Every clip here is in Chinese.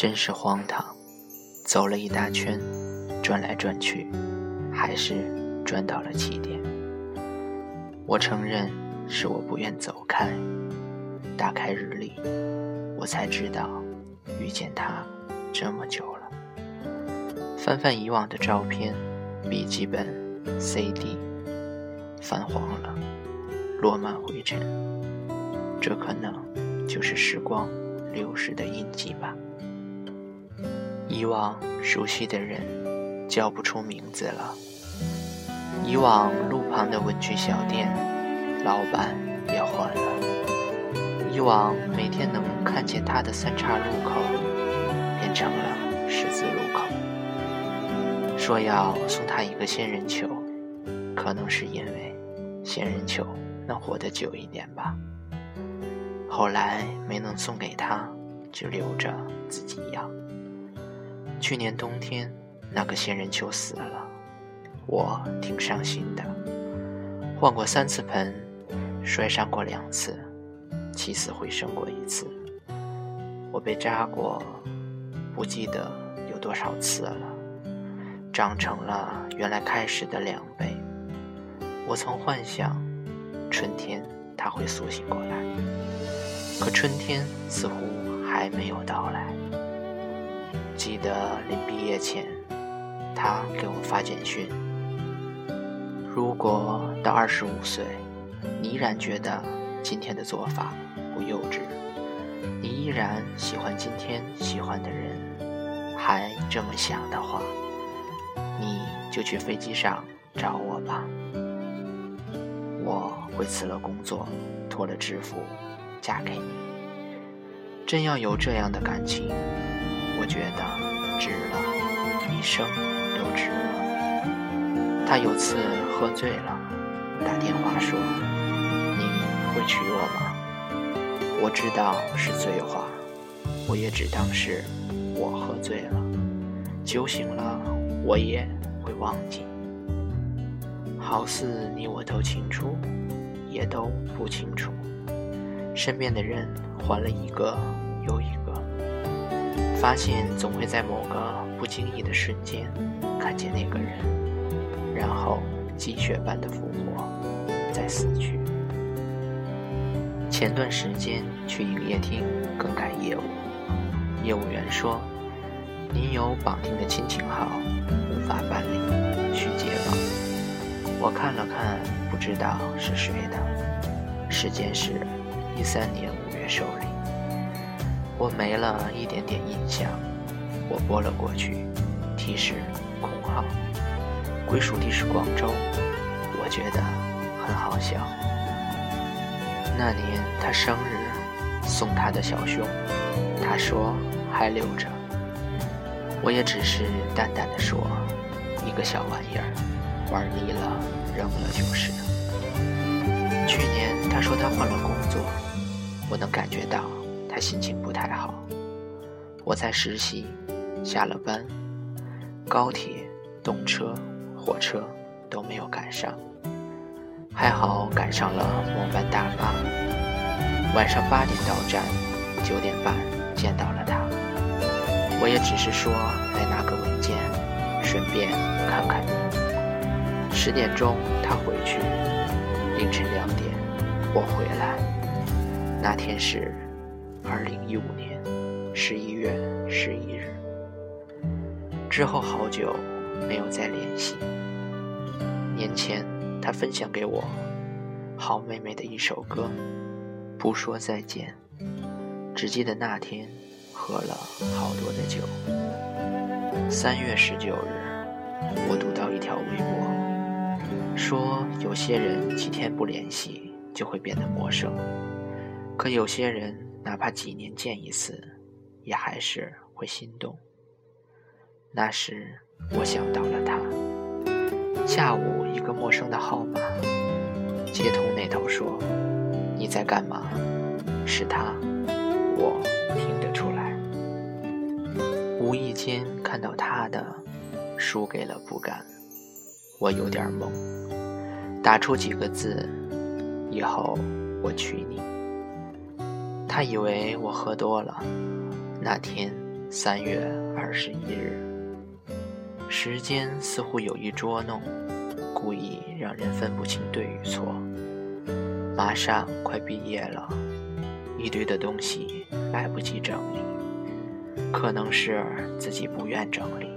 真是荒唐，走了一大圈，转来转去，还是转到了起点。我承认是我不愿走开。打开日历，我才知道遇见他这么久了。翻翻以往的照片、笔记本、CD，泛黄了，落满灰尘。这可能就是时光流逝的印记吧。以往熟悉的人叫不出名字了，以往路旁的文具小店老板也换了，以往每天能看见他的三岔路口变成了十字路口。说要送他一个仙人球，可能是因为仙人球能活得久一点吧。后来没能送给他，就留着自己养。去年冬天，那个仙人球死了，我挺伤心的。换过三次盆，摔伤过两次，起死回生过一次。我被扎过，不记得有多少次了，长成了原来开始的两倍。我曾幻想，春天它会苏醒过来，可春天似乎还没有到来。记得临毕业前，他给我发简讯：“如果到二十五岁，你依然觉得今天的做法不幼稚，你依然喜欢今天喜欢的人，还这么想的话，你就去飞机上找我吧。我会辞了工作，脱了制服，嫁给你。真要有这样的感情。”觉得值了，一生都值了。他有次喝醉了，打电话说：“你会娶我吗？”我知道是醉话，我也只当是我喝醉了。酒醒了，我也会忘记。好似你我都清楚，也都不清楚。身边的人换了一个又一个。发现总会在某个不经意的瞬间看见那个人，然后积雪般的复活，再死去。前段时间去营业厅更改业务，业务员说：“您有绑定的亲情号，无法办理，需解绑。”我看了看，不知道是谁的，时间是一三年五月受理。我没了一点点印象，我拨了过去，提示空号，归属地是广州，我觉得很好笑。那年他生日，送他的小熊，他说还留着，我也只是淡淡的说，一个小玩意儿，玩腻了扔了就是。去年他说他换了工作，我能感觉到。心情不太好，我在实习，下了班，高铁、动车、火车都没有赶上，还好赶上了末班大巴，晚上八点到站，九点半见到了他。我也只是说来拿个文件，顺便看看你。十点钟他回去，凌晨两点我回来，那天是。二零一五年十一月十一日之后，好久没有再联系。年前，他分享给我好妹妹的一首歌《不说再见》，只记得那天喝了好多的酒。三月十九日，我读到一条微博，说有些人几天不联系就会变得陌生，可有些人。哪怕几年见一次，也还是会心动。那时我想到了他。下午一个陌生的号码，接通那头说：“你在干嘛？”是他，我听得出来。无意间看到他的，输给了不甘。我有点懵，打出几个字：“以后我娶你。”他以为我喝多了，那天三月二十一日，时间似乎有意捉弄，故意让人分不清对与错。马上快毕业了，一堆的东西来不及整理，可能是自己不愿整理，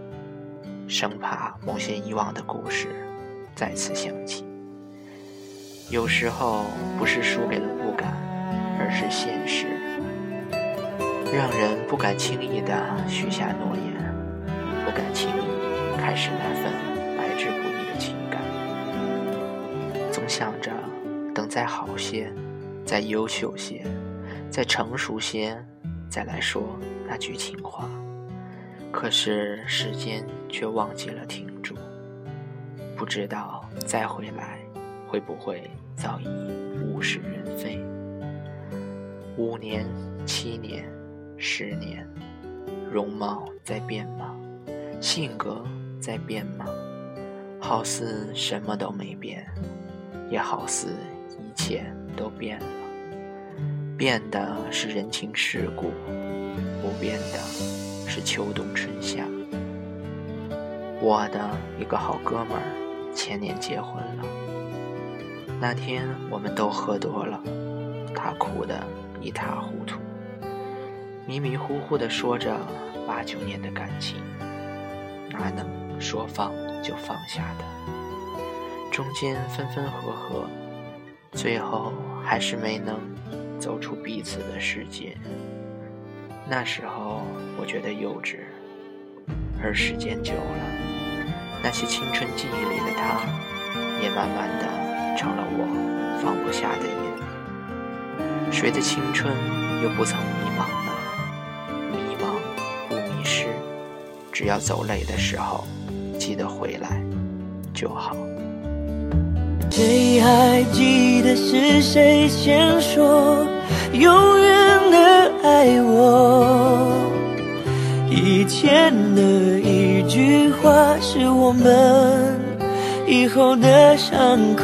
生怕某些遗忘的故事再次响起。有时候不是输给了不敢，而是现实。让人不敢轻易的许下诺言，不敢轻易开始那份来之不易的情感。总想着等再好些，再优秀些，再成熟些，再来说那句情话。可是时间却忘记了停住，不知道再回来会不会早已物是人非。五年，七年。十年，容貌在变吗？性格在变吗？好似什么都没变，也好似一切都变了。变的是人情世故，不变的是秋冬春夏。我的一个好哥们儿前年结婚了，那天我们都喝多了，他哭的一塌糊涂。迷迷糊糊地说着八九年的感情，哪能说放就放下的？中间分分合合，最后还是没能走出彼此的世界。那时候我觉得幼稚，而时间久了，那些青春记忆里的他，也慢慢的成了我放不下的人。谁的青春又不曾迷茫呢？迷茫不迷失？只要走累的时候，记得回来就好。谁还记得是谁先说永远的爱我？以前的一句话，是我们以后的伤口。